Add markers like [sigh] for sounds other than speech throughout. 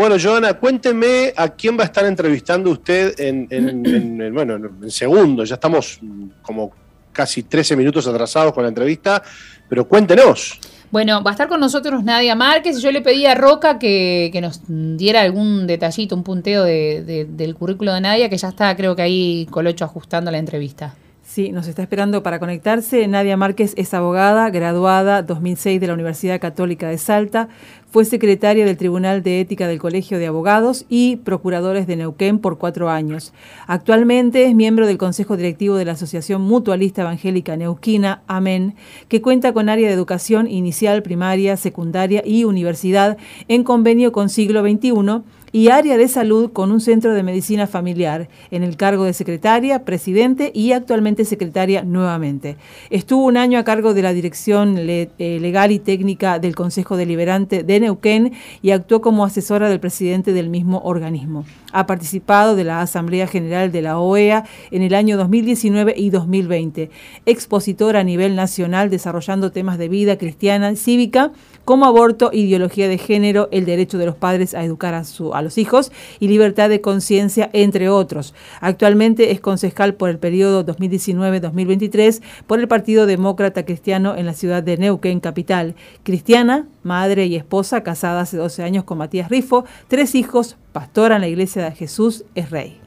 Bueno, Joana, cuénteme a quién va a estar entrevistando usted en, [clears throat] bueno, en segundo. Ya estamos como casi 13 minutos atrasados con la entrevista, pero cuéntenos. Bueno, va a estar con nosotros Nadia Márquez. Yo le pedí a Roca que, nos diera algún detallito, un punteo del currículo de Nadia, que ya está, creo que ahí Colocho ajustando la entrevista. Sí, nos está esperando para conectarse. Nadia Márquez es abogada, graduada 2006 de la Universidad Católica de Salta. Fue secretaria del Tribunal de Ética del Colegio de Abogados y procuradores de Neuquén por cuatro años. Actualmente es miembro del Consejo Directivo de la Asociación Mutualista Evangélica Neuquina, AMEN, que cuenta con área de educación inicial, primaria, secundaria y universidad en convenio con siglo XXI y área de salud con un centro de medicina familiar, en el cargo de secretaria, presidente y actualmente secretaria nuevamente. Estuvo un año a cargo de la dirección eh, legal y técnica del Consejo Deliberante de Neuquén y actuó como asesora del presidente del mismo organismo. Ha participado de la Asamblea General de la OEA en el año 2019 y 2020. Expositora a nivel nacional desarrollando temas de vida cristiana cívica como aborto, ideología de género, el derecho de los padres a educar a, a los hijos y libertad de conciencia, entre otros. Actualmente es concejal por el periodo 2019-2023 por el Partido Demócrata Cristiano en la ciudad de Neuquén, capital. Cristiana, madre y esposa, casada hace 12 años con Matías Rifo, tres hijos, pastora en la Iglesia de Jesús, es rey.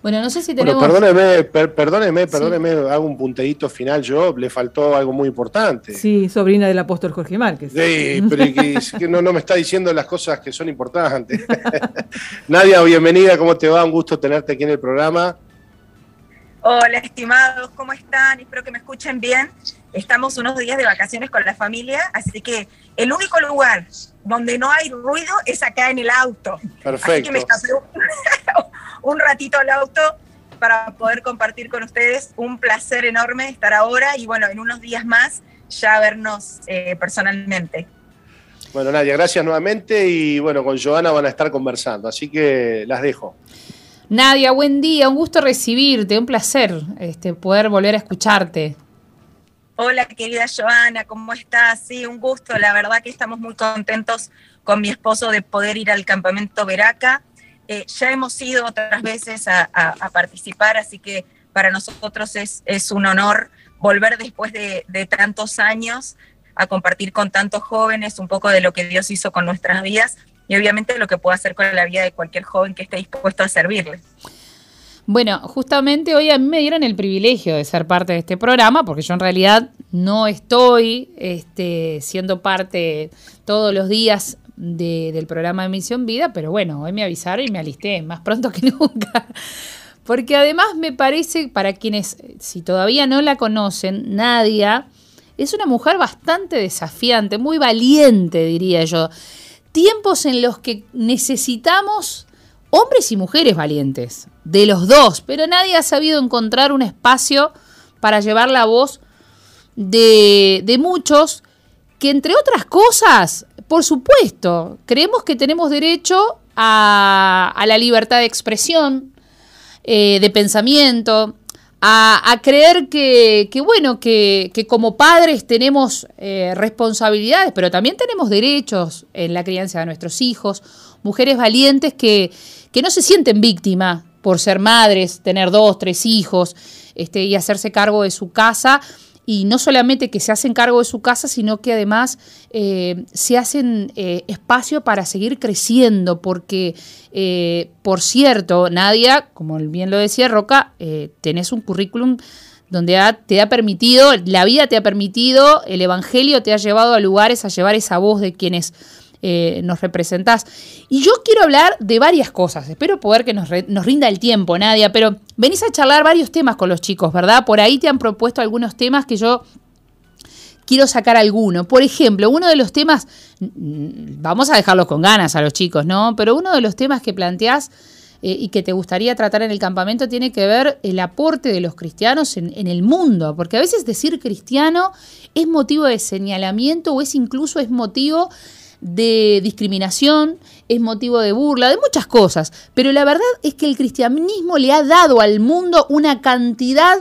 Bueno, no sé si tenemos... Bueno, perdóneme, perdóneme, perdóneme, hago un punteíto final yo, le faltó algo muy importante. Sí, sobrina del apóstol Jorge Márquez. Sí, pero que, no, no, me está diciendo las cosas que son importantes. [laughs] Nadia, bienvenida, ¿cómo te va? Un gusto tenerte aquí en el programa. Hola, estimados, ¿cómo están? Espero que me escuchen bien. Estamos unos días de vacaciones con la familia, así que el único lugar donde no hay ruido es acá en el auto. Perfecto. Así que me [laughs] un ratito al auto para poder compartir con ustedes. Un placer enorme estar ahora y bueno, en unos días más ya vernos eh, personalmente. Bueno, Nadia, gracias nuevamente y bueno, con Joana van a estar conversando, así que las dejo. Nadia, buen día, un gusto recibirte, un placer este, poder volver a escucharte. Hola, querida Joana, ¿cómo estás? Sí, un gusto, la verdad que estamos muy contentos con mi esposo de poder ir al campamento Veraca eh, ya hemos ido otras veces a, participar, así que para nosotros es, un honor volver después de, tantos años a compartir con tantos jóvenes un poco de lo que Dios hizo con nuestras vidas y obviamente lo que puede hacer con la vida de cualquier joven que esté dispuesto a servirle. Bueno, justamente hoy a mí me dieron el privilegio de ser parte de este programa, porque yo en realidad no estoy este, siendo parte todos los días del programa de Misión Vida, pero bueno, hoy me avisaron y me alisté más pronto que [laughs] nunca. Porque además me parece, para quienes, si todavía no la conocen, Nadia es una mujer bastante desafiante, muy valiente, diría yo. Tiempos en los que necesitamos hombres y mujeres valientes, de los dos, pero nadie ha sabido encontrar un espacio para llevar la voz de, de muchos que, entre otras cosas, por supuesto, creemos que tenemos derecho a, la libertad de expresión, eh, de pensamiento, a, creer que, bueno, que, como padres tenemos eh, responsabilidades, pero también tenemos derechos en la crianza de nuestros hijos, mujeres valientes que, que no se sienten víctimas por ser madres, tener dos, tres hijos este, y hacerse cargo de su casa. Y no solamente que se hacen cargo de su casa, sino que además eh, se hacen eh, espacio para seguir creciendo, porque, eh, por cierto, Nadia, como bien lo decía Roca, tenés un currículum donde te ha permitido, la vida te ha permitido, el Evangelio te ha llevado a lugares a llevar esa voz de quienes eh, nos representás. Y yo quiero hablar de varias cosas. Espero poder que nos, nos, rinda el tiempo, Nadia, pero venís a charlar varios temas con los chicos, ¿verdad? Por ahí te han propuesto algunos temas que yo quiero sacar alguno. Por ejemplo, uno de los temas, mm, vamos a dejarlos con ganas a los chicos, ¿no? Pero uno de los temas que planteás eh, y que te gustaría tratar en el campamento tiene que ver el aporte de los cristianos en, en, el mundo, porque a veces decir cristiano es motivo de señalamiento o es incluso es motivo de discriminación, es motivo de burla, de muchas cosas. Pero la verdad es que el cristianismo le ha dado al mundo una cantidad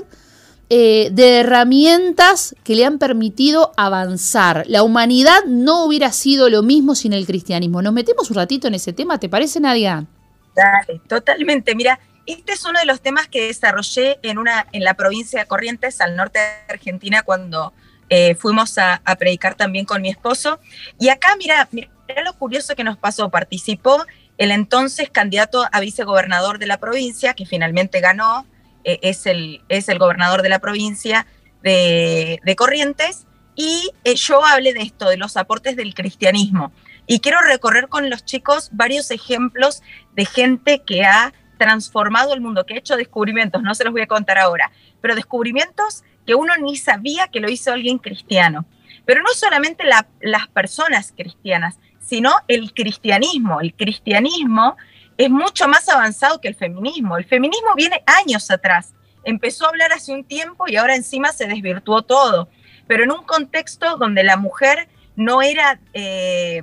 eh, de herramientas que le han permitido avanzar. La humanidad no hubiera sido lo mismo sin el cristianismo. Nos metemos un ratito en ese tema, ¿te parece, Nadia? Dale, totalmente. Mira, este es uno de los temas que desarrollé en, una, en la provincia de Corrientes, al norte de Argentina, cuando eh, fuimos a, predicar también con mi esposo. Y acá, mira, mira lo curioso que nos pasó. Participó el entonces candidato a vicegobernador de la provincia, que finalmente ganó, eh, es, el, es el gobernador de la provincia de, Corrientes, y eh, yo hablé de esto, de los aportes del cristianismo. Y quiero recorrer con los chicos varios ejemplos de gente que ha transformado el mundo, que ha hecho descubrimientos, no se los voy a contar ahora, pero descubrimientos que uno ni sabía que lo hizo alguien cristiano. Pero no solamente las personas cristianas, sino el cristianismo. El cristianismo es mucho más avanzado que el feminismo. El feminismo viene años atrás. Empezó a hablar hace un tiempo y ahora encima se desvirtuó todo. Pero en un contexto donde la mujer no era eh,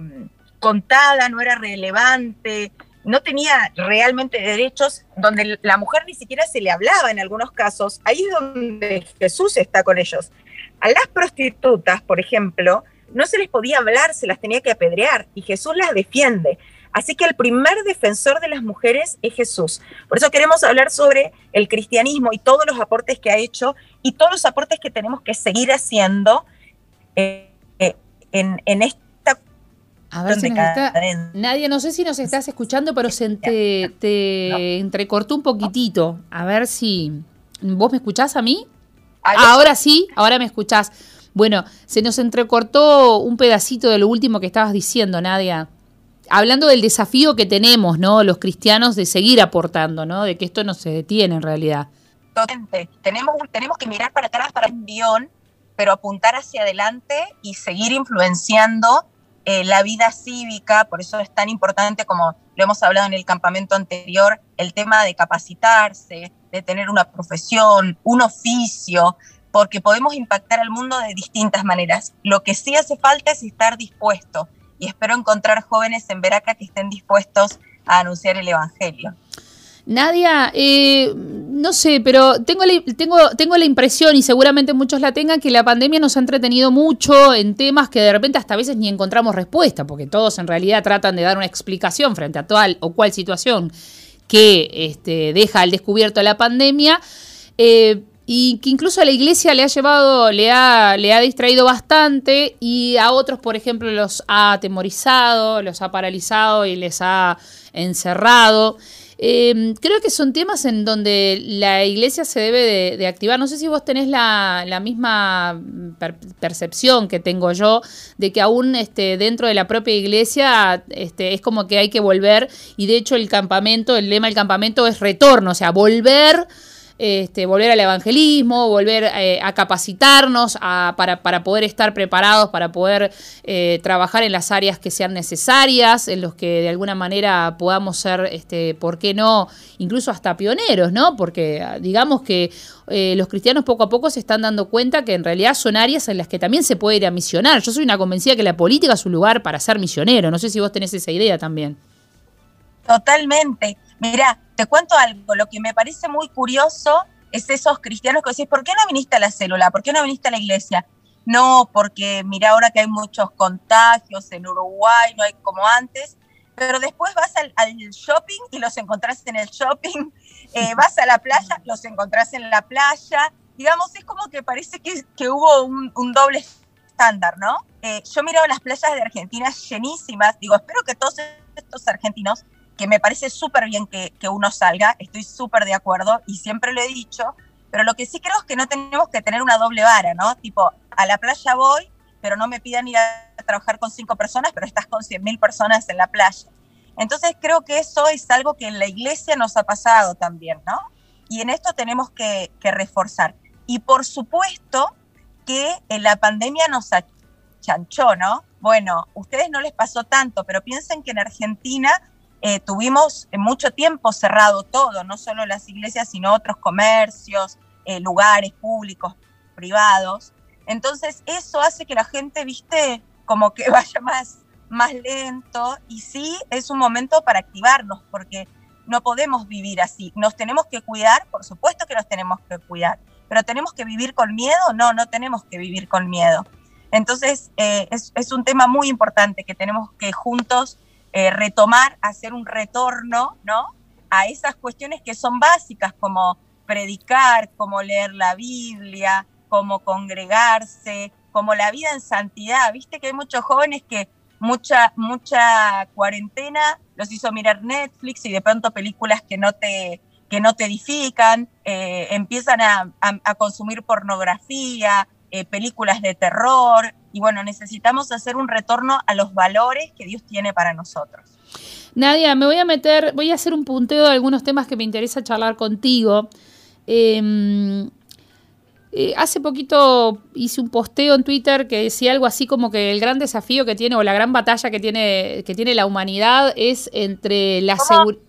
contada, no era relevante, no tenía realmente derechos, donde la mujer ni siquiera se le hablaba en algunos casos, ahí es donde Jesús está con ellos. A las prostitutas, por ejemplo, no se les podía hablar, se las tenía que apedrear y Jesús las defiende. Así que el primer defensor de las mujeres es Jesús. Por eso queremos hablar sobre el cristianismo y todos los aportes que ha hecho y todos los aportes que tenemos que seguir haciendo eh, eh, en, en, esta... A ver si está, Nadia, no sé si nos estás escuchando, pero se te, entrecortó un poquitito. A ver si... ¿Vos me escuchás a mí? Ahora sí, ahora me escuchás. Bueno, se nos entrecortó un pedacito de lo último que estabas diciendo, Nadia hablando del desafío que tenemos, ¿no? Los cristianos de seguir aportando, ¿no? De que esto no se detiene en realidad. Totalmente. Tenemos, tenemos que mirar para atrás para un guion, pero apuntar hacia adelante y seguir influenciando eh, la vida cívica. Por eso es tan importante, como lo hemos hablado en el campamento anterior, el tema de capacitarse, de tener una profesión, un oficio, porque podemos impactar al mundo de distintas maneras. Lo que sí hace falta es estar dispuesto y espero encontrar jóvenes en Veraca que estén dispuestos a anunciar el Evangelio. Nadia, eh, no sé, pero tengo la, impresión, y seguramente muchos la tengan, que la pandemia nos ha entretenido mucho en temas que de repente hasta a veces ni encontramos respuesta, porque todos en realidad tratan de dar una explicación frente a tal o cual situación que este, deja al descubierto la pandemia. Eh, y que incluso a la iglesia le ha llevado, le ha distraído bastante y a otros, por ejemplo, los ha atemorizado, los ha paralizado y les ha encerrado. Em, creo que son temas en donde la iglesia se debe de, activar. No sé si vos tenés la, misma percepción que tengo yo de que aún este, dentro de la propia iglesia este, es como que hay que volver y de hecho el campamento, el lema del campamento es retorno, o sea, volver este, volver al evangelismo, volver eh, a capacitarnos para, poder estar preparados, para poder eh, trabajar en las áreas que sean necesarias, en los que de alguna manera podamos ser, este, ¿por qué no? Incluso hasta pioneros, ¿no? Porque ah, digamos que eh, los cristianos poco a poco se están dando cuenta que en realidad son áreas en las que también se puede ir a misionar. Yo soy una convencida que la política es un lugar para ser misionero. No sé si vos tenés esa idea también. Totalmente. Mira, te cuento algo, lo que me parece muy curioso es esos cristianos que decís, ¿por qué no viniste a la célula? ¿Por qué no viniste a la iglesia? No, porque mira ahora que hay muchos contagios en Uruguay, no hay como antes, pero después vas al, shopping y los encontrás en el shopping, [laughs] eh, vas a la playa, los encontrás en la playa, digamos, es como que parece que, hubo un, doble estándar, ¿no? Eh, yo miro las playas de Argentina llenísimas, digo, espero que todos estos argentinos que me parece súper bien que, uno salga, estoy súper de acuerdo y siempre lo he dicho, pero lo que sí creo es que no tenemos que tener una doble vara, ¿no? Tipo, a la playa voy, pero no me pidan ir a trabajar con cinco personas, pero estás con cien mil personas en la playa. Entonces creo que eso es algo que en la iglesia nos ha pasado también, ¿no? Y en esto tenemos que, que reforzar. Y por supuesto que en la pandemia nos achanchó, ¿no? Bueno, ustedes no les pasó tanto, pero piensen que en Argentina eh, tuvimos mucho tiempo cerrado todo, no solo las iglesias, sino otros comercios, eh, lugares públicos, privados. Entonces eso hace que la gente, viste, como que [laughs] vaya más, más lento y sí es un momento para activarnos porque no podemos vivir así. Nos tenemos que cuidar, por supuesto que nos tenemos que cuidar, pero tenemos que vivir con miedo, no, no tenemos que vivir con miedo. Entonces, eh, es, un tema muy importante que tenemos que juntos eh, retomar, hacer un retorno, ¿no? A esas cuestiones que son básicas, como predicar, como leer la Biblia, como congregarse, como la vida en santidad. Viste que hay muchos jóvenes que mucha, mucha cuarentena los hizo mirar Netflix y de pronto películas que no te, que no te edifican, eh, empiezan a, consumir pornografía, eh, películas de terror, y bueno, necesitamos hacer un retorno a los valores que Dios tiene para nosotros. Nadia, me voy a meter, voy a hacer un punteo de algunos temas que me interesa charlar contigo. Em, eh, hace poquito hice un posteo en Twitter que decía algo así como que el gran desafío que tiene o la gran batalla que tiene, que tiene la humanidad es entre la seguridad.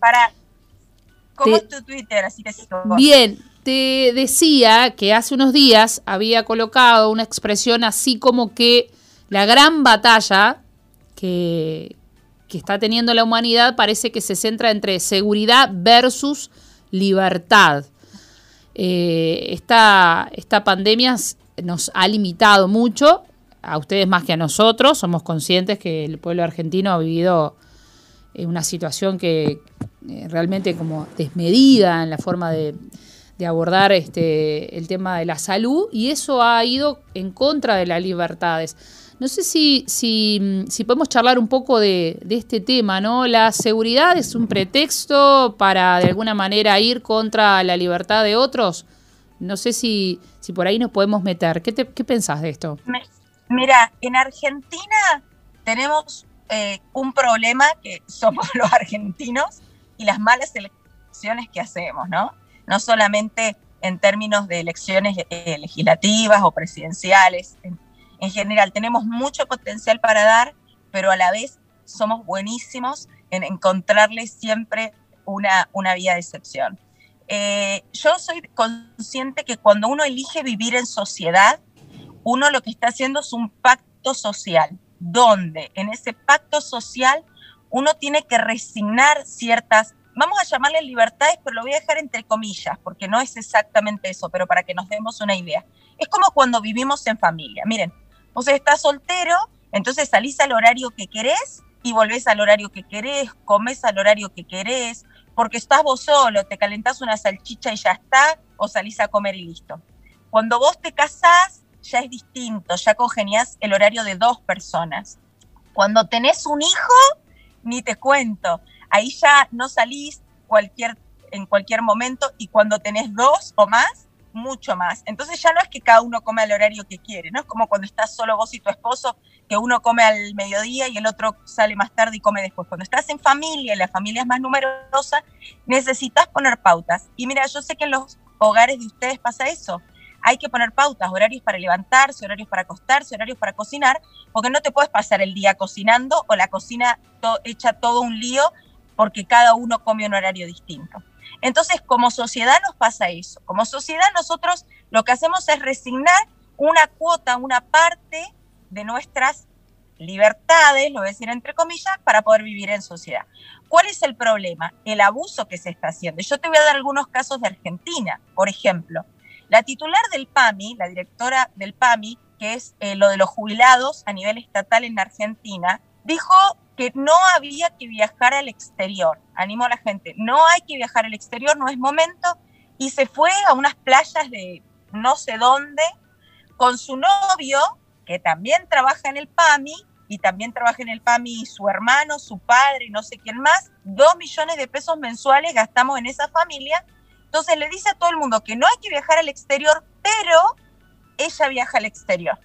¿Cómo es tu Twitter? Así te Bien, te decía que hace unos días había colocado una expresión así como que la gran batalla que, está teniendo la humanidad parece que se centra entre seguridad versus libertad. Eh, esta, esta pandemia nos ha limitado mucho, a ustedes más que a nosotros, somos conscientes que el pueblo argentino ha vivido una situación que eh, realmente como desmedida en la forma de, de abordar este, el tema de la salud y eso ha ido en contra de las libertades. No sé si, si, si podemos charlar un poco de, de, este tema, ¿no? La seguridad es un pretexto para de alguna manera ir contra la libertad de otros. No sé si, si por ahí nos podemos meter. ¿Qué, qué pensás de esto? Mira, en Argentina tenemos eh, un problema que somos [laughs] los argentinos y las malas elecciones que hacemos, ¿no? No solamente en términos de elecciones eh, legislativas o presidenciales. En, general, tenemos mucho potencial para dar, pero a la vez somos buenísimos en encontrarle siempre una, una vía de excepción. Eh, yo soy consciente que cuando uno elige vivir en sociedad, uno lo que está haciendo es un pacto social, donde en ese pacto social uno tiene que resignar ciertas vamos a llamarle libertades, pero lo voy a dejar entre comillas, porque no es exactamente eso, pero para que nos demos una idea. Es como cuando vivimos en familia. Miren, vos estás soltero, entonces salís al horario que querés y volvés al horario que querés, comes al horario que querés, porque estás vos solo, te calentás una salchicha y ya está, o salís a comer y listo. Cuando vos te casás, ya es distinto, ya congeniás el horario de dos personas. Cuando tenés un hijo, ni te cuento ahí ya no salís cualquier, en cualquier momento y cuando tenés dos o más, mucho más. Entonces ya no es que cada uno come al horario que quiere, ¿no? Es como cuando estás solo vos y tu esposo, que uno come al mediodía y el otro sale más tarde y come después. Cuando estás en familia y la familia es más numerosa, necesitas poner pautas. Y mira, yo sé que en los hogares de ustedes pasa eso. Hay que poner pautas, horarios para levantarse, horarios para acostarse, horarios para cocinar, porque no te puedes pasar el día cocinando o la cocina hecha todo un lío porque cada uno come un horario distinto. Entonces, como sociedad nos pasa eso. Como sociedad nosotros lo que hacemos es resignar una cuota, una parte de nuestras libertades, lo voy a decir entre comillas, para poder vivir en sociedad. ¿Cuál es el problema? El abuso que se está haciendo. Yo te voy a dar algunos casos de Argentina. Por ejemplo, la titular del PAMI, la directora del PAMI, que es eh, lo de los jubilados a nivel estatal en Argentina, dijo que no había que viajar al exterior. Animo a la gente, no hay que viajar al exterior, no es momento. Y se fue a unas playas de no sé dónde con su novio, que también trabaja en el PAMI, y también trabaja en el PAMI su hermano, su padre no sé quién más. Dos millones de pesos mensuales gastamos en esa familia. Entonces le dice a todo el mundo que no hay que viajar al exterior, pero ella viaja al exterior.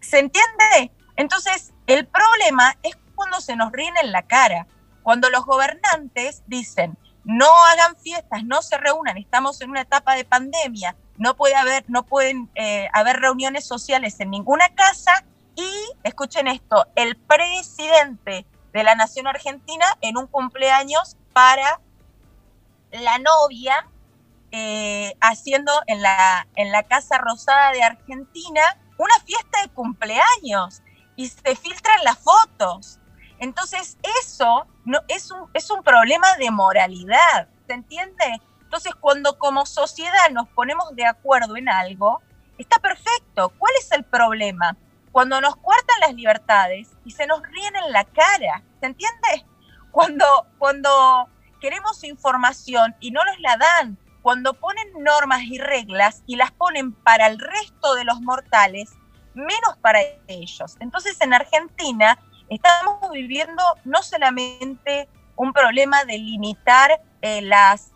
¿Se entiende? Entonces, el problema es cuando se nos ríen en la cara, cuando los gobernantes dicen, no hagan fiestas, no se reúnan, estamos en una etapa de pandemia, no puede haber, no pueden eh, haber reuniones sociales en ninguna casa y, escuchen esto, el presidente de la Nación Argentina en un cumpleaños para la novia, eh, haciendo en la, en la Casa Rosada de Argentina una fiesta de cumpleaños y se filtran las fotos. Entonces, eso no, es, un, es un problema de moralidad, ¿se entiende? Entonces, cuando como sociedad nos ponemos de acuerdo en algo, está perfecto. ¿Cuál es el problema? Cuando nos cuartan las libertades y se nos ríen en la cara, ¿se entiende? Cuando, cuando queremos información y no nos la dan, cuando ponen normas y reglas y las ponen para el resto de los mortales, menos para ellos. Entonces en Argentina estamos viviendo no solamente un problema de limitar eh, las,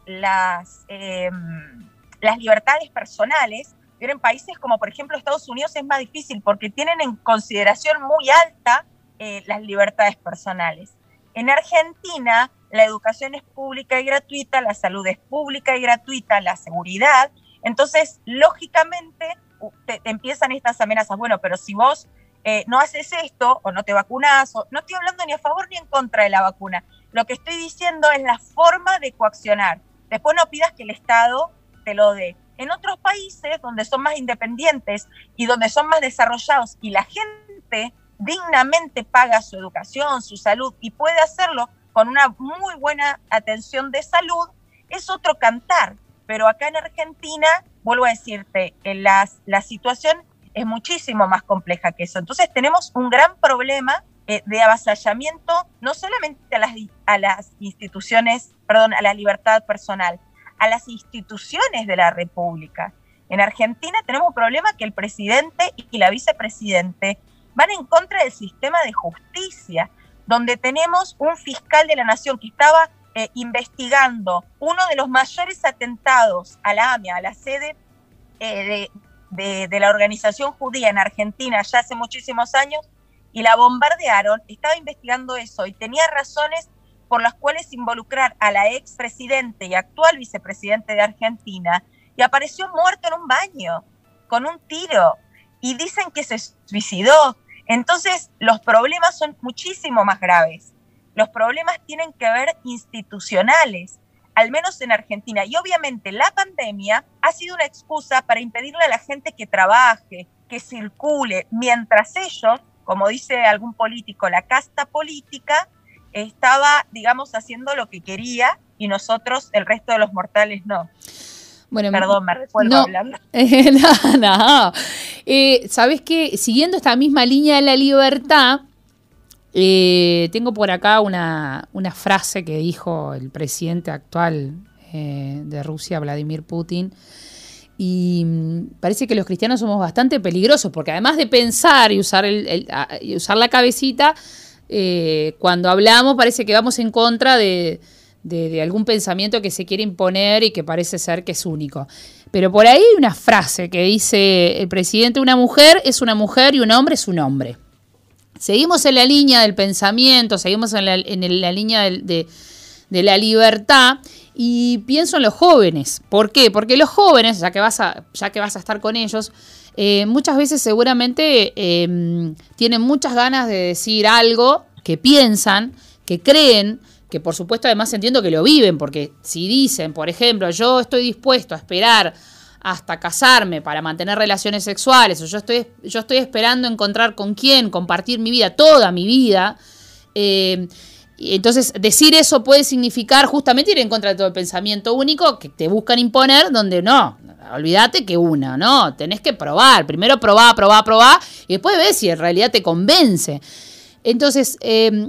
em, las libertades personales, pero en países como por ejemplo Estados Unidos es más difícil porque tienen en consideración muy alta eh, las libertades personales. En Argentina la educación es pública y gratuita, la salud es pública y gratuita, la seguridad. Entonces, lógicamente, te, empiezan estas amenazas. Bueno, pero si vos eh, no haces esto o no te vacunas, o, no estoy hablando ni a favor ni en contra de la vacuna. Lo que estoy diciendo es la forma de coaccionar. Después no pidas que el Estado te lo dé. En otros países donde son más independientes y donde son más desarrollados y la gente dignamente paga su educación, su salud y puede hacerlo con una muy buena atención de salud, es otro cantar. Pero acá en Argentina, vuelvo a decirte, las, la situación es muchísimo más compleja que eso. Entonces tenemos un gran problema eh, de avasallamiento, no solamente a las instituciones, perdón, a la libertad personal, a las instituciones de la República. En Argentina tenemos un problema que el presidente y la vicepresidente van en contra del sistema de justicia donde tenemos un fiscal de la nación que estaba eh, investigando uno de los mayores atentados a la AMIA, a la sede eh, de, la organización judía en Argentina ya hace muchísimos años, y la bombardearon, estaba investigando eso y tenía razones por las cuales involucrar a la ex presidente y actual vicepresidente de Argentina, y apareció muerto en un baño, con un tiro, y dicen que se suicidó. Entonces, los problemas son muchísimo más graves. Los problemas tienen que ver institucionales, al menos en Argentina. Y obviamente la pandemia ha sido una excusa para impedirle a la gente que trabaje, que circule, mientras ellos, como dice algún político, la casta política, estaba, digamos, haciendo lo que quería y nosotros, el resto de los mortales, no. Bueno, Perdón, me recuerdo hablando. [laughs] no, no. Eh, Sabes que siguiendo esta misma línea de la libertad, eh, tengo por acá una, frase que dijo el presidente actual eh, de Rusia, Vladimir Putin. Y mm, parece que los cristianos somos bastante peligrosos, porque además de pensar y usar, el, usar la cabecita, cuando hablamos parece que vamos en contra de, de, algún pensamiento que se quiere imponer y que parece ser que es único. Pero por ahí hay una frase que dice el presidente, una mujer es una mujer y un hombre es un hombre. Seguimos en la línea del pensamiento, seguimos en la, línea de, la libertad y pienso en los jóvenes. ¿Por qué? Porque los jóvenes, ya que vas a, ya que vas a estar con ellos, eh, muchas veces seguramente em, tienen muchas ganas de decir algo que piensan, que creen, que por supuesto además entiendo que lo viven, porque si dicen, por ejemplo, yo estoy dispuesto a esperar hasta casarme para mantener relaciones sexuales, o yo estoy, yo estoy esperando encontrar con quién, compartir mi vida, toda mi vida, eh, entonces, decir eso puede significar justamente ir en contra de todo el pensamiento único que te buscan imponer, donde no, olvídate que una, ¿no? Tenés que probar, primero probá, probá, probá, y después ves si en realidad te convence. Entonces, eh,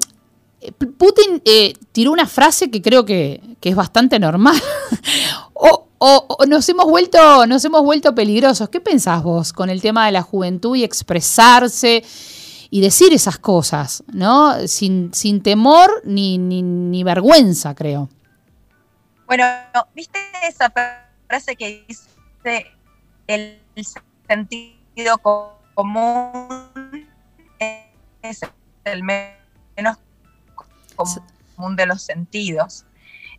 Putin eh, tiró una frase que creo que, es bastante normal. [laughs] o, nos hemos vuelto, nos hemos vuelto peligrosos. ¿Qué pensás vos con el tema de la juventud y expresarse y decir esas cosas, ¿no? Sin, sin temor ni, ni, vergüenza, creo. Bueno, ¿viste esa frase que dice el sentido común es el menos común de los sentidos.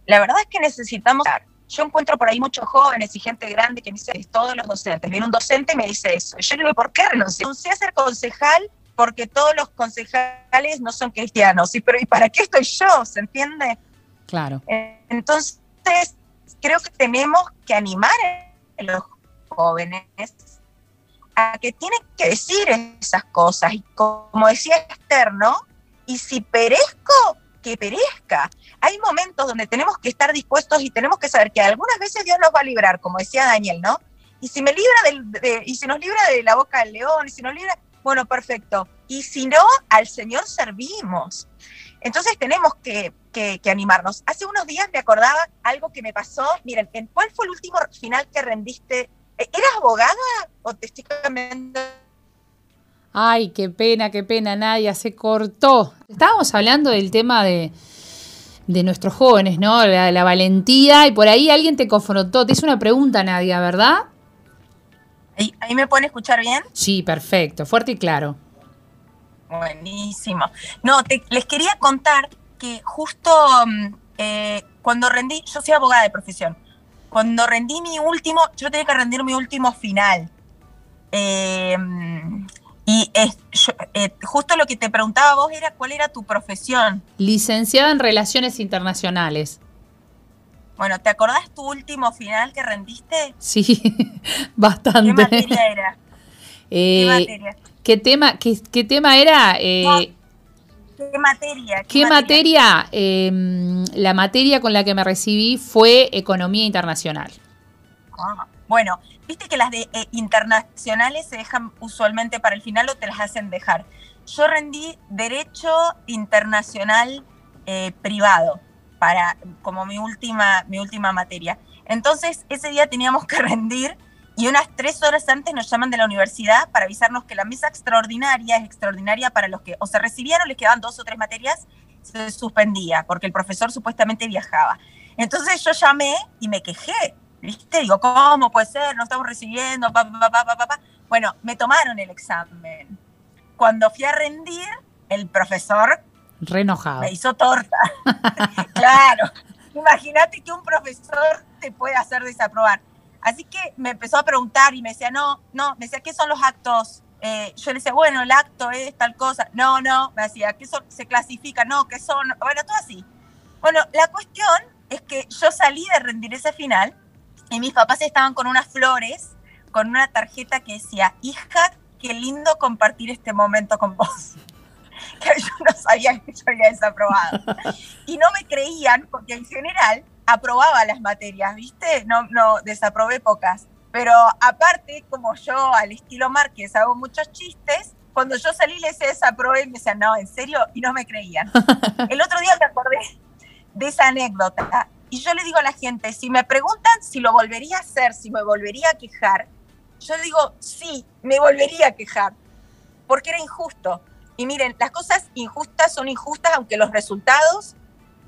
La verdad es que necesitamos... Yo encuentro por ahí muchos jóvenes y gente grande que me dice, todos los docentes. Viene un docente y me dice eso. Yo le digo, ¿por qué renuncié? Renuncié a ser concejal porque todos los concejales no son cristianos. Sí, pero ¿y para qué estoy yo? ¿Se entiende? Claro. Entonces, creo que tenemos que animar a los jóvenes a que tienen que decir esas cosas. Y como decía Esther, ¿no? Y si perezco, que perezca. Hay momentos donde tenemos que estar dispuestos y tenemos que saber que algunas veces Dios nos va a librar, como decía Daniel, ¿no? Y si me libra del, y si nos libra de la boca del león, y si nos libra, bueno, perfecto. Y si no, al Señor servimos. Entonces tenemos que, que, animarnos. Hace unos días me acordaba algo que me pasó. Miren, ¿en cuál fue el último final que rendiste? ¿Eras abogada o te estoy cambiando Ay, qué pena, qué pena, Nadia, se cortó. Estábamos hablando del tema de, nuestros jóvenes, ¿no? La, valentía, y por ahí alguien te confrontó. Te hizo una pregunta, Nadia, ¿verdad? ¿Ahí, me pueden escuchar bien? Sí, perfecto, fuerte y claro. Buenísimo. No, les quería contar que justo mm, eh, cuando rendí, yo soy abogada de profesión, cuando rendí mi último, yo tenía que rendir mi último final. Eh, y es, eh, justo lo que te preguntaba vos era cuál era tu profesión. Licenciada en Relaciones Internacionales. Bueno, ¿te acordás tu último final que rendiste? Sí, [laughs] bastante. ¿Qué materia era? [laughs] Eh, ¿Qué materia? ¿Qué tema, qué, tema era? Eh, ¿Qué materia? ¿Qué, materia? Em, la materia con la que me recibí fue Economía Internacional. Ah, bueno, Viste que las de eh, internacionales se dejan usualmente para el final o te las hacen dejar. Yo rendí Derecho Internacional eh, Privado para, como mi última, mi última materia. Entonces, ese día teníamos que [laughs] rendir y unas tres horas antes nos llaman de la universidad para avisarnos que la mesa extraordinaria es extraordinaria para los que o se recibían o les quedaban dos o tres materias, se suspendía porque el profesor supuestamente viajaba. Entonces yo llamé y me quejé ¿viste? Digo, ¿cómo puede ser? No estamos recibiendo, pa, pa, pa, Bueno, me tomaron el examen. Cuando fui a rendir, el profesor... Renojado. Me hizo torta. [laughs] claro. Imagínate que un profesor te puede hacer desaprobar. Así que me empezó a preguntar y me decía, no, no, me decía, ¿qué son los actos? Eh, yo le decía, bueno, el acto es tal cosa. No, no, me decía, ¿qué son? Se clasifica, no, ¿qué son? Bueno, todo así. Bueno, la cuestión es que yo salí de rendir ese final y mis papás estaban con unas flores, con una tarjeta que decía, hija, qué lindo compartir este momento con vos. [laughs] que yo no sabía que yo había desaprobado. [laughs] Y no me creían porque en general aprobaba las materias, ¿viste? No, no, desaprobé pocas. Pero aparte, como yo al estilo Márquez hago muchos chistes, cuando yo salí les desaprobé y me decían, no, en serio, y no me creían. [laughs] El otro día me acordé de esa anécdota y yo le digo a la gente, si me preguntan si lo volvería a hacer, si me volvería a quejar, yo digo, sí, me volvería a quejar, porque era injusto. Y miren, las cosas injustas son injustas aunque los resultados,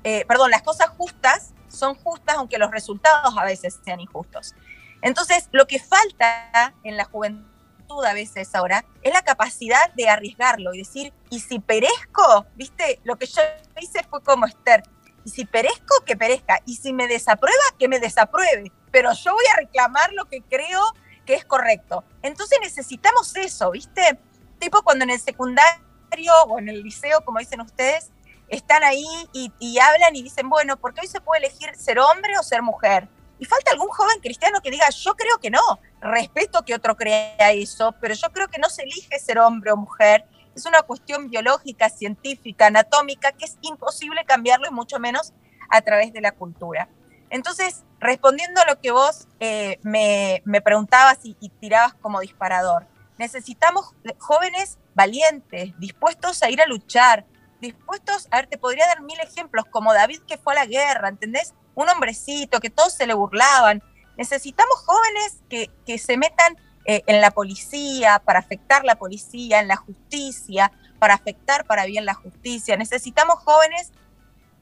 eh, perdón, las cosas justas son justas aunque los resultados a veces sean injustos. Entonces, lo que falta en la juventud a veces ahora es la capacidad de arriesgarlo y decir, y si perezco, viste, lo que yo hice fue como Esther, y si perezco, que perezca. Y si me desaprueba, que me desapruebe. Pero yo voy a reclamar lo que creo que es correcto. Entonces necesitamos eso, ¿viste? Tipo cuando en el secundario o en el liceo, como dicen ustedes, están ahí y, hablan y dicen, bueno, porque hoy se puede elegir ser hombre o ser mujer. Y falta algún joven cristiano que diga, yo creo que no, respeto que otro crea eso, pero yo creo que no se elige ser hombre o mujer es una cuestión biológica, científica, anatómica, que es imposible cambiarlo y mucho menos a través de la cultura. Entonces, respondiendo a lo que vos eh, me, preguntabas y, y tirabas como disparador, necesitamos jóvenes valientes, dispuestos a ir a luchar, dispuestos, a ver, te podría dar mil ejemplos, como David que fue a la guerra, ¿entendés? Un hombrecito, que todos se le burlaban. Necesitamos jóvenes que, que se metan eh, en la policía, para afectar la policía, en la justicia, para afectar para bien la justicia. Necesitamos jóvenes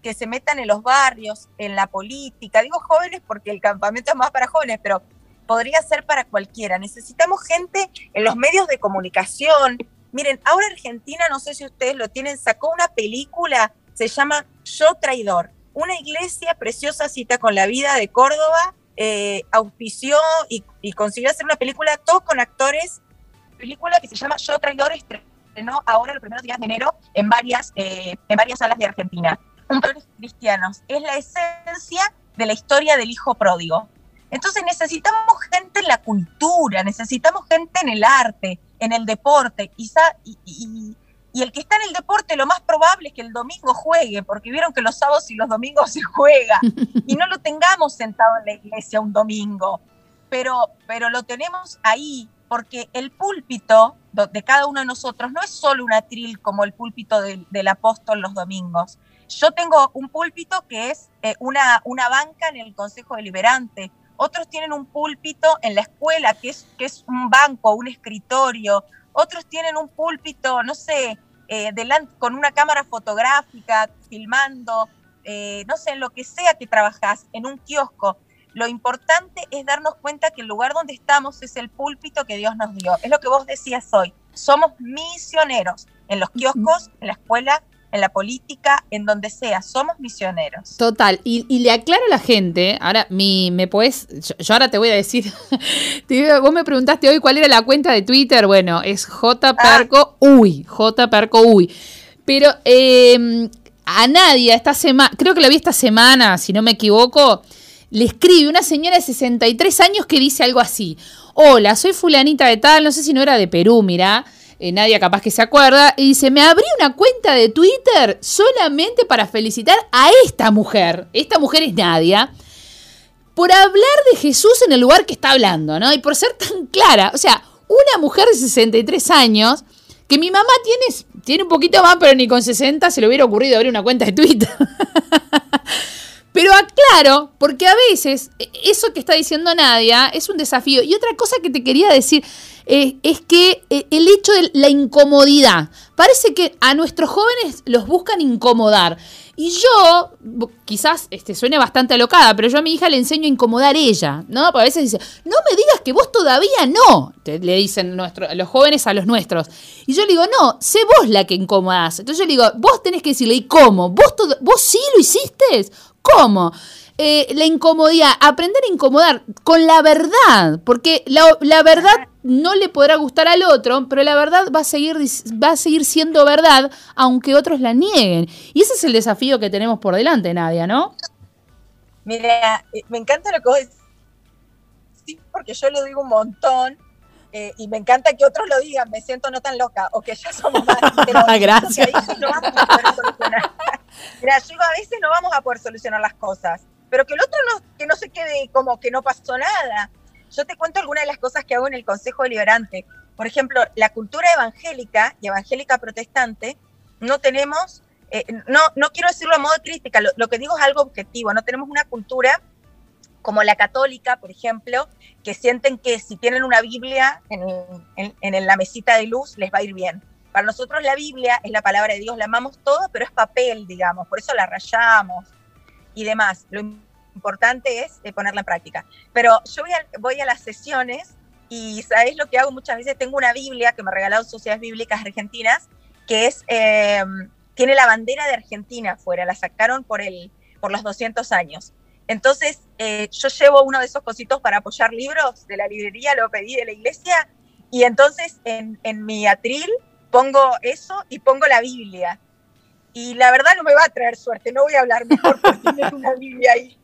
que se metan en los barrios, en la política. Digo jóvenes porque el campamento es más para jóvenes, pero podría ser para cualquiera. Necesitamos gente en los medios de comunicación. Miren, ahora Argentina, no sé si ustedes lo tienen, sacó una película, se llama Yo Traidor, una iglesia preciosa cita con la vida de Córdoba eh, auspició y, consiguió hacer una película, todos con actores, película que se llama Yo Traidor, estrenó ahora los primeros días de enero en varias, eh, en varias salas de Argentina. Un cristianos. Es la esencia de la historia del hijo pródigo. Entonces necesitamos gente en la cultura, necesitamos gente en el arte, en el deporte, y, y, y el que está en el deporte lo más probable es que el domingo juegue, porque vieron que los sábados y los domingos [laughs] se juega, y no lo tengamos sentado en la iglesia un domingo, pero, pero lo tenemos ahí, porque el púlpito de cada uno de nosotros no es solo un atril como el púlpito del, apóstol los domingos. Yo tengo un púlpito que es eh, una, una banca en el Consejo Deliberante, otros tienen un púlpito en la escuela, que es, que es un banco, un escritorio, otros tienen un púlpito, no sé, eh, con una cámara fotográfica, filmando, eh, no sé, en lo que sea que trabajas, en un kiosco. Lo importante es darnos cuenta que el lugar donde estamos es el púlpito que Dios nos dio. Es lo que vos decías hoy. Somos misioneros en los kioscos, en la escuela, en la política, en donde sea, somos misioneros. Total, y, le aclaro a la gente, ahora mi, me puedes, yo, ahora te voy a decir, [laughs] vos me preguntaste hoy cuál era la cuenta de Twitter, bueno, es jperco uy, jperco uy, pero em, a nadie esta semana, creo que la vi esta semana, si no me equivoco, le escribe una señora de 63 años que dice algo así, hola, soy fulanita de tal, no sé si no era de Perú, mira, eh, Nadia capaz que se acuerda, y dice, me abrí una cuenta de Twitter solamente para felicitar a esta mujer. Esta mujer es Nadia. Por hablar de Jesús en el lugar que está hablando, ¿no? Y por ser tan clara. O sea, una mujer de 63 años, que mi mamá tiene, tiene un poquito más, pero ni con 60 se le hubiera ocurrido abrir una cuenta de Twitter. [laughs] Pero aclaro, porque a veces e, eso que está diciendo Nadia es un desafío. Y otra cosa que te quería decir eh, es que eh, el hecho de la incomodidad. Parece que a nuestros jóvenes los buscan incomodar. Y yo, quizás este, suene bastante alocada, pero yo a mi hija le enseño a incomodar ella, ¿no? Porque a veces dice, no me digas que vos todavía no, le dicen los jóvenes a los nuestros. Y yo le digo, no, sé vos la que incomodás. Entonces yo le digo, vos tenés que decirle, ¿y cómo? ¿Vos, ¿Vos sí lo hiciste? ¿Cómo? Eh, la incomodidad, aprender a incomodar con la verdad, porque la, verdad no le podrá gustar al otro, pero la verdad va a, seguir, va a seguir siendo verdad aunque otros la nieguen. Y ese es el desafío que tenemos por delante, Nadia, ¿no? Mira, eh, me encanta lo que vos decís, sí, porque yo lo digo un montón, eh, y me encanta que otros lo digan, me siento no tan loca, o que ya somos más. [laughs] Gracias. A poder solucionar. Yo a veces no vamos a poder solucionar las cosas, pero que el otro no, que no se quede como que no pasó nada. Yo te cuento algunas de las cosas que hago en el Consejo Deliberante. Por ejemplo, la cultura evangélica y evangélica protestante, no tenemos, eh, no, no quiero decirlo a modo crítica, lo, lo que digo es algo objetivo, no tenemos una cultura como la católica, por ejemplo, que sienten que si tienen una Biblia en, la mesita de luz les va a ir bien. Para nosotros la Biblia es la palabra de Dios, la amamos todo, pero es papel, digamos, por eso la rayamos y demás. Lo importante es eh, ponerla en práctica. Pero yo voy a, las sesiones y ¿sabéis lo que hago muchas veces? Tengo una Biblia que me regalaron Sociedades Bíblicas Argentinas, que es, em, tiene la bandera de Argentina afuera, la sacaron por, el, por los 200 años. Entonces, eh, yo llevo uno de esos cositos para apoyar libros de la librería, lo pedí de la iglesia, y entonces en, mi atril pongo eso y pongo la Biblia. Y la verdad no me va a traer suerte, no voy a hablar mejor porque [laughs] tener una Biblia ahí.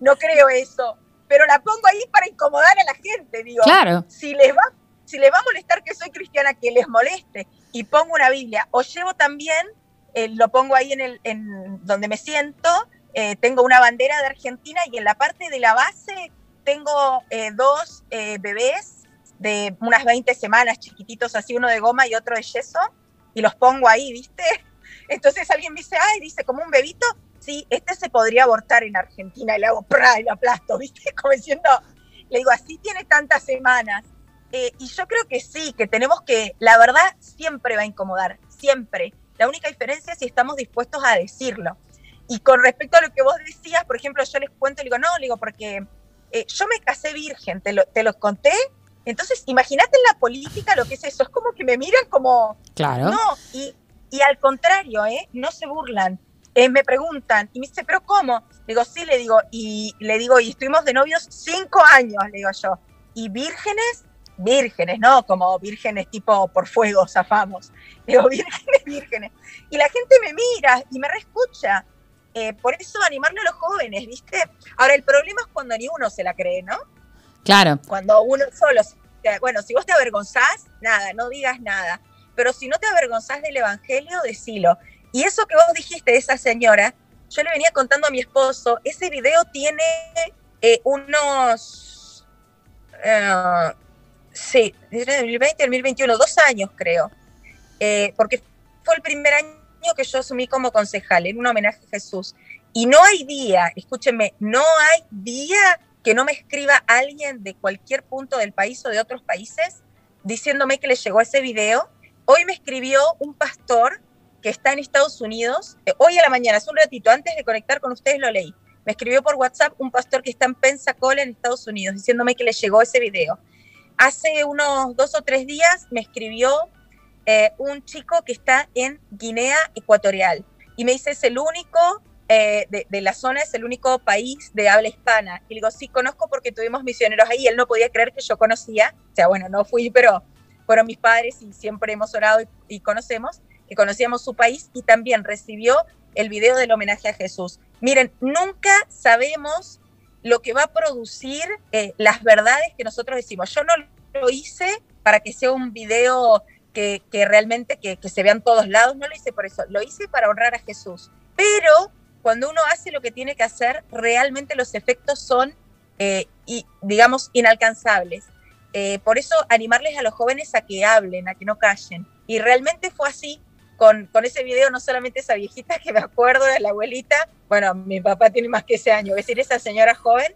No creo eso, pero la pongo ahí para incomodar a la gente, digo. Claro. Si les va, si les va a molestar que soy cristiana, que les moleste, y pongo una Biblia. O llevo también, eh, lo pongo ahí en, el, en donde me siento, eh, tengo una bandera de Argentina y en la parte de la base tengo eh, dos eh, bebés de unas 20 semanas, chiquititos así, uno de goma y otro de yeso, y los pongo ahí, ¿viste? [laughs] Entonces alguien dice, ay, dice, como un bebito, sí, este se podría abortar en Argentina, y le hago ¡pra! y lo aplasto, [laughs] ¿viste? Como diciendo, le digo, así tiene tantas semanas. y yo creo que sí, que tenemos que, la verdad siempre va a incomodar, siempre. La única diferencia es si estamos dispuestos a decirlo. Y con respecto a lo que vos decías, por ejemplo, yo les cuento, le digo, no, le digo, porque eh, yo me casé virgen, te lo, te lo conté. Entonces, imagínate en la política lo que es eso, es como que me miran como... Claro. No, y, y al contrario, ¿eh? No se burlan. Eh, me preguntan y me dice, ¿pero cómo? Le digo, sí, le digo, y le digo, y estuvimos de novios cinco años, le digo yo. Y vírgenes, vírgenes, ¿no? Como vírgenes tipo por fuego, zafamos. Le digo, [laughs] vírgenes, vírgenes. Y la gente me mira y me reescucha. Eh, por eso animarle a los jóvenes, ¿viste? Ahora, el problema es cuando ni uno se la cree, ¿no? Claro. Cuando uno solo, bueno, si vos te avergonzás, nada, no digas nada. pero si no te avergonzás del Evangelio, decilo. Y eso que vos dijiste de esa señora, yo le venía contando a mi esposo, ese video tiene eh, unos, uh, sí, desde 2020 2021, dos años creo, eh, porque fue el primer año que yo asumí como concejal, en un homenaje a Jesús. Y no hay día, escúchenme, no hay día que no me escriba alguien de cualquier punto del país o de otros países diciéndome que le llegó ese video. Hoy me escribió un pastor que está en Estados Unidos, eh, hoy a la mañana, hace un ratito, antes de conectar con ustedes lo leí. Me escribió por WhatsApp un pastor que está en Pensacola, en Estados Unidos, diciéndome que le llegó ese video. Hace unos dos o tres días me escribió eh, un chico que está en Guinea Ecuatorial y me dice, es el único eh, de, la zona, es el único país de habla hispana. Y digo, sí, conozco porque tuvimos misioneros ahí. Él no podía creer que yo conocía, o sea, bueno, no fui, pero fueron mis padres y siempre hemos orado y conocemos que conocíamos su país y también recibió el video del homenaje a Jesús. Miren, nunca sabemos lo que va a producir eh, las verdades que nosotros decimos. Yo no lo hice para que sea un video que, realmente que, se vea en todos lados, no lo hice por eso, lo hice para honrar a Jesús. Pero cuando uno hace lo que tiene que hacer, realmente los efectos son, eh, y, digamos, inalcanzables. Eh, por eso animarles a los jóvenes a que hablen, a que no callen. Y realmente fue así con, ese video, no solamente esa viejita que me acuerdo de la abuelita, bueno, mi papá tiene más que ese año, es decir, esa señora joven,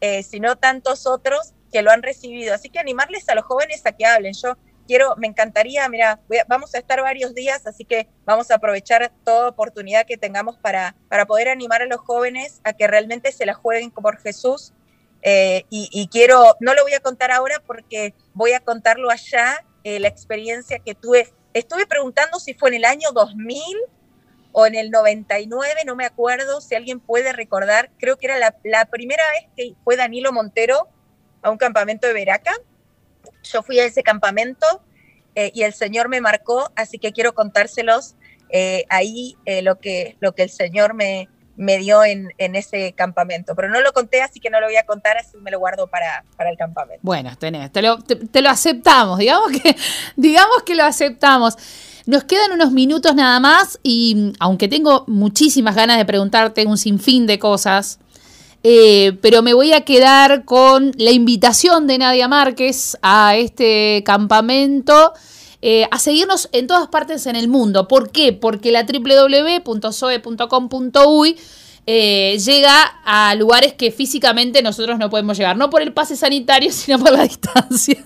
eh, sino tantos otros que lo han recibido. Así que animarles a los jóvenes a que hablen. Yo quiero, me encantaría, mira, vamos a estar varios días, así que vamos a aprovechar toda oportunidad que tengamos para, para poder animar a los jóvenes a que realmente se la jueguen por Jesús. Eh, y, quiero, no lo voy a contar ahora porque voy a contarlo allá, eh, la experiencia que tuve Estuve preguntando si fue en el año 2000 o en el 99, no me acuerdo si alguien puede recordar, creo que era la, primera vez que fue Danilo Montero a un campamento de Veraca. Yo fui a ese campamento eh, y el Señor me marcó, así que quiero contárselos eh, ahí eh, lo, que, lo que el Señor me, me dio en, ese campamento. Pero no lo conté, así que no lo voy a contar, así me lo guardo para, el campamento. Bueno, tenés, te lo, te, lo aceptamos, digamos que, [laughs] digamos que lo aceptamos. Nos quedan unos minutos nada más y aunque tengo muchísimas ganas de preguntarte un sinfín de cosas, eh, pero me voy a quedar con la invitación de Nadia Márquez a este campamento eh, a seguirnos en todas partes en el mundo. ¿Por qué? Porque la www.soe.com.uy eh, llega a lugares que físicamente nosotros no podemos llegar, no por el pase sanitario, [laughs] sino por la distancia.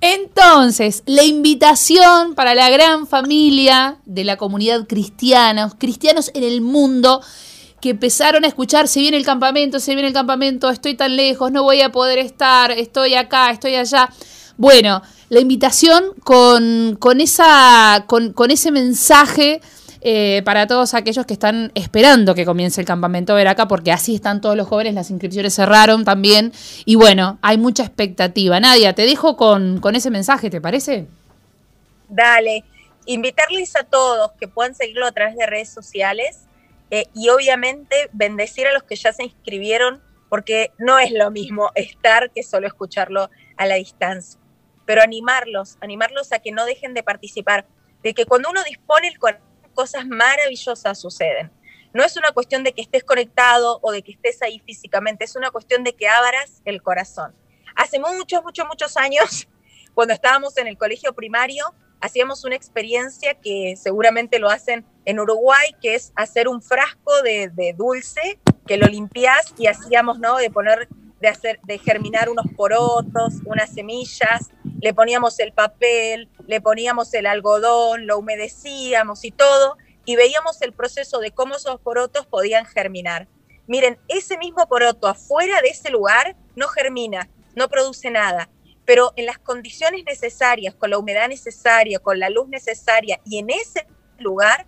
Entonces, la invitación para la gran familia de la comunidad cristiana, cristianos en el mundo, que empezaron a escuchar, se viene el campamento, se viene el campamento, estoy tan lejos, no voy a poder estar, estoy acá, estoy allá. Bueno, la invitación con, esa, con, ese mensaje eh, para todos aquellos que están esperando que comience el campamento Veraca, porque así están todos los jóvenes, las inscripciones cerraron también. Y bueno, hay mucha expectativa. Nadia, te dejo con, ese mensaje, ¿te parece? Dale, invitarles a todos que puedan seguirlo a través de redes sociales eh, y obviamente bendecir a los que ya se inscribieron, porque no es lo mismo estar que solo escucharlo a la distancia pero animarlos, animarlos a que no dejen de participar, de que cuando uno dispone el corazón, cosas maravillosas suceden. No es una cuestión de que estés conectado o de que estés ahí físicamente, es una cuestión de que abras el corazón. Hace muchos, muchos, muchos años, [laughs] cuando estábamos en el colegio primario, hacíamos una experiencia que seguramente lo hacen en Uruguay, que es hacer un frasco de, dulce que lo limpias y hacíamos, ¿no? De poner de, hacer, de germinar unos porotos, unas semillas, le poníamos el papel, le poníamos el algodón, lo humedecíamos y todo, y veíamos el proceso de cómo esos porotos podían germinar. Miren, ese mismo poroto afuera de ese lugar no germina, no produce nada, pero en las condiciones necesarias, con la humedad necesaria, con la luz necesaria, y en ese lugar,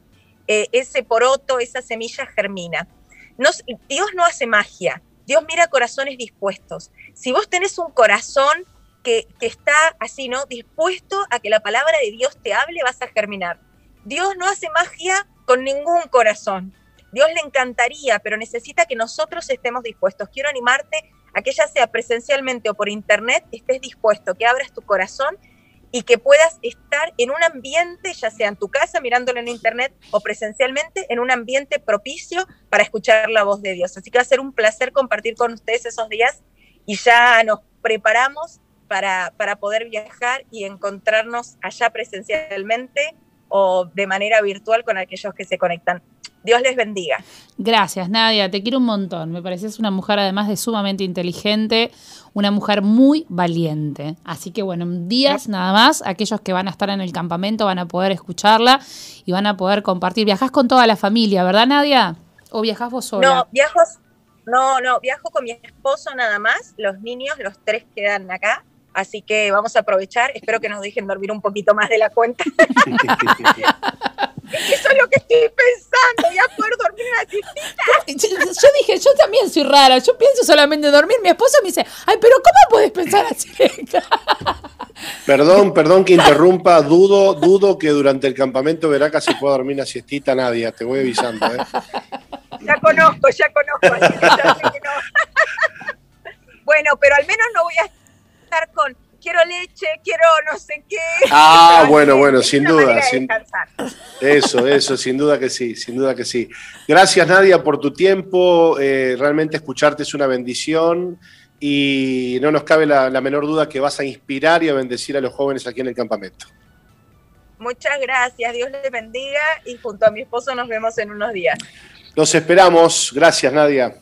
eh, ese poroto, esa semilla germina. Dios no hace magia, Dios mira corazones dispuestos. Si vos tenés un corazón que, está así, ¿no? Dispuesto a que la palabra de Dios te hable, vas a germinar. Dios no hace magia con ningún corazón. Dios le encantaría, pero necesita que nosotros estemos dispuestos. Quiero animarte a que ya sea presencialmente o por internet, estés dispuesto, que abras tu corazón y que puedas estar en un ambiente, ya sea en tu casa, mirándolo en internet o presencialmente, en un ambiente propicio para escuchar la voz de Dios. Así que va a ser un placer compartir con ustedes esos días y ya nos preparamos para, para poder viajar y encontrarnos allá presencialmente o de manera virtual con aquellos que se conectan Dios les bendiga. Gracias, Nadia. Te quiero un montón. Me pareces una mujer, además de sumamente inteligente, una mujer muy valiente. Así que, bueno, días nada más, aquellos que van a estar en el campamento van a poder escucharla y van a poder compartir. Viajás con toda la familia, ¿verdad, Nadia? ¿O viajás vos sola? No, viajo, no, no, viajo con mi esposo nada más. Los niños, los tres quedan acá. Así que vamos a aprovechar. Espero que nos dejen dormir un poquito más de la cuenta. [laughs] Eso es lo que estoy pensando, ya poder dormir una siestita. Yo dije, yo también soy rara, yo pienso solamente en dormir. Mi esposo me dice, ay, pero ¿cómo puedes pensar así? [laughs] Perdón, perdón que interrumpa, dudo, dudo que durante el campamento Veraca se pueda dormir una siestita, Nadia, te voy avisando. ¿eh? Ya conozco, ya conozco. [laughs] bueno, pero al menos no voy a estar con quiero leche, quiero no sé qué. Ah, bueno, bueno, sin duda. eso, eso, sin duda que sí, sin duda que sí. Gracias, Nadia, por tu tiempo. Eh, realmente escucharte es una bendición y no nos cabe la, menor duda que vas a inspirar y a bendecir a los jóvenes aquí en el campamento. Muchas gracias, Dios les bendiga y junto a mi esposo nos vemos en unos días. Los esperamos. Gracias, Nadia.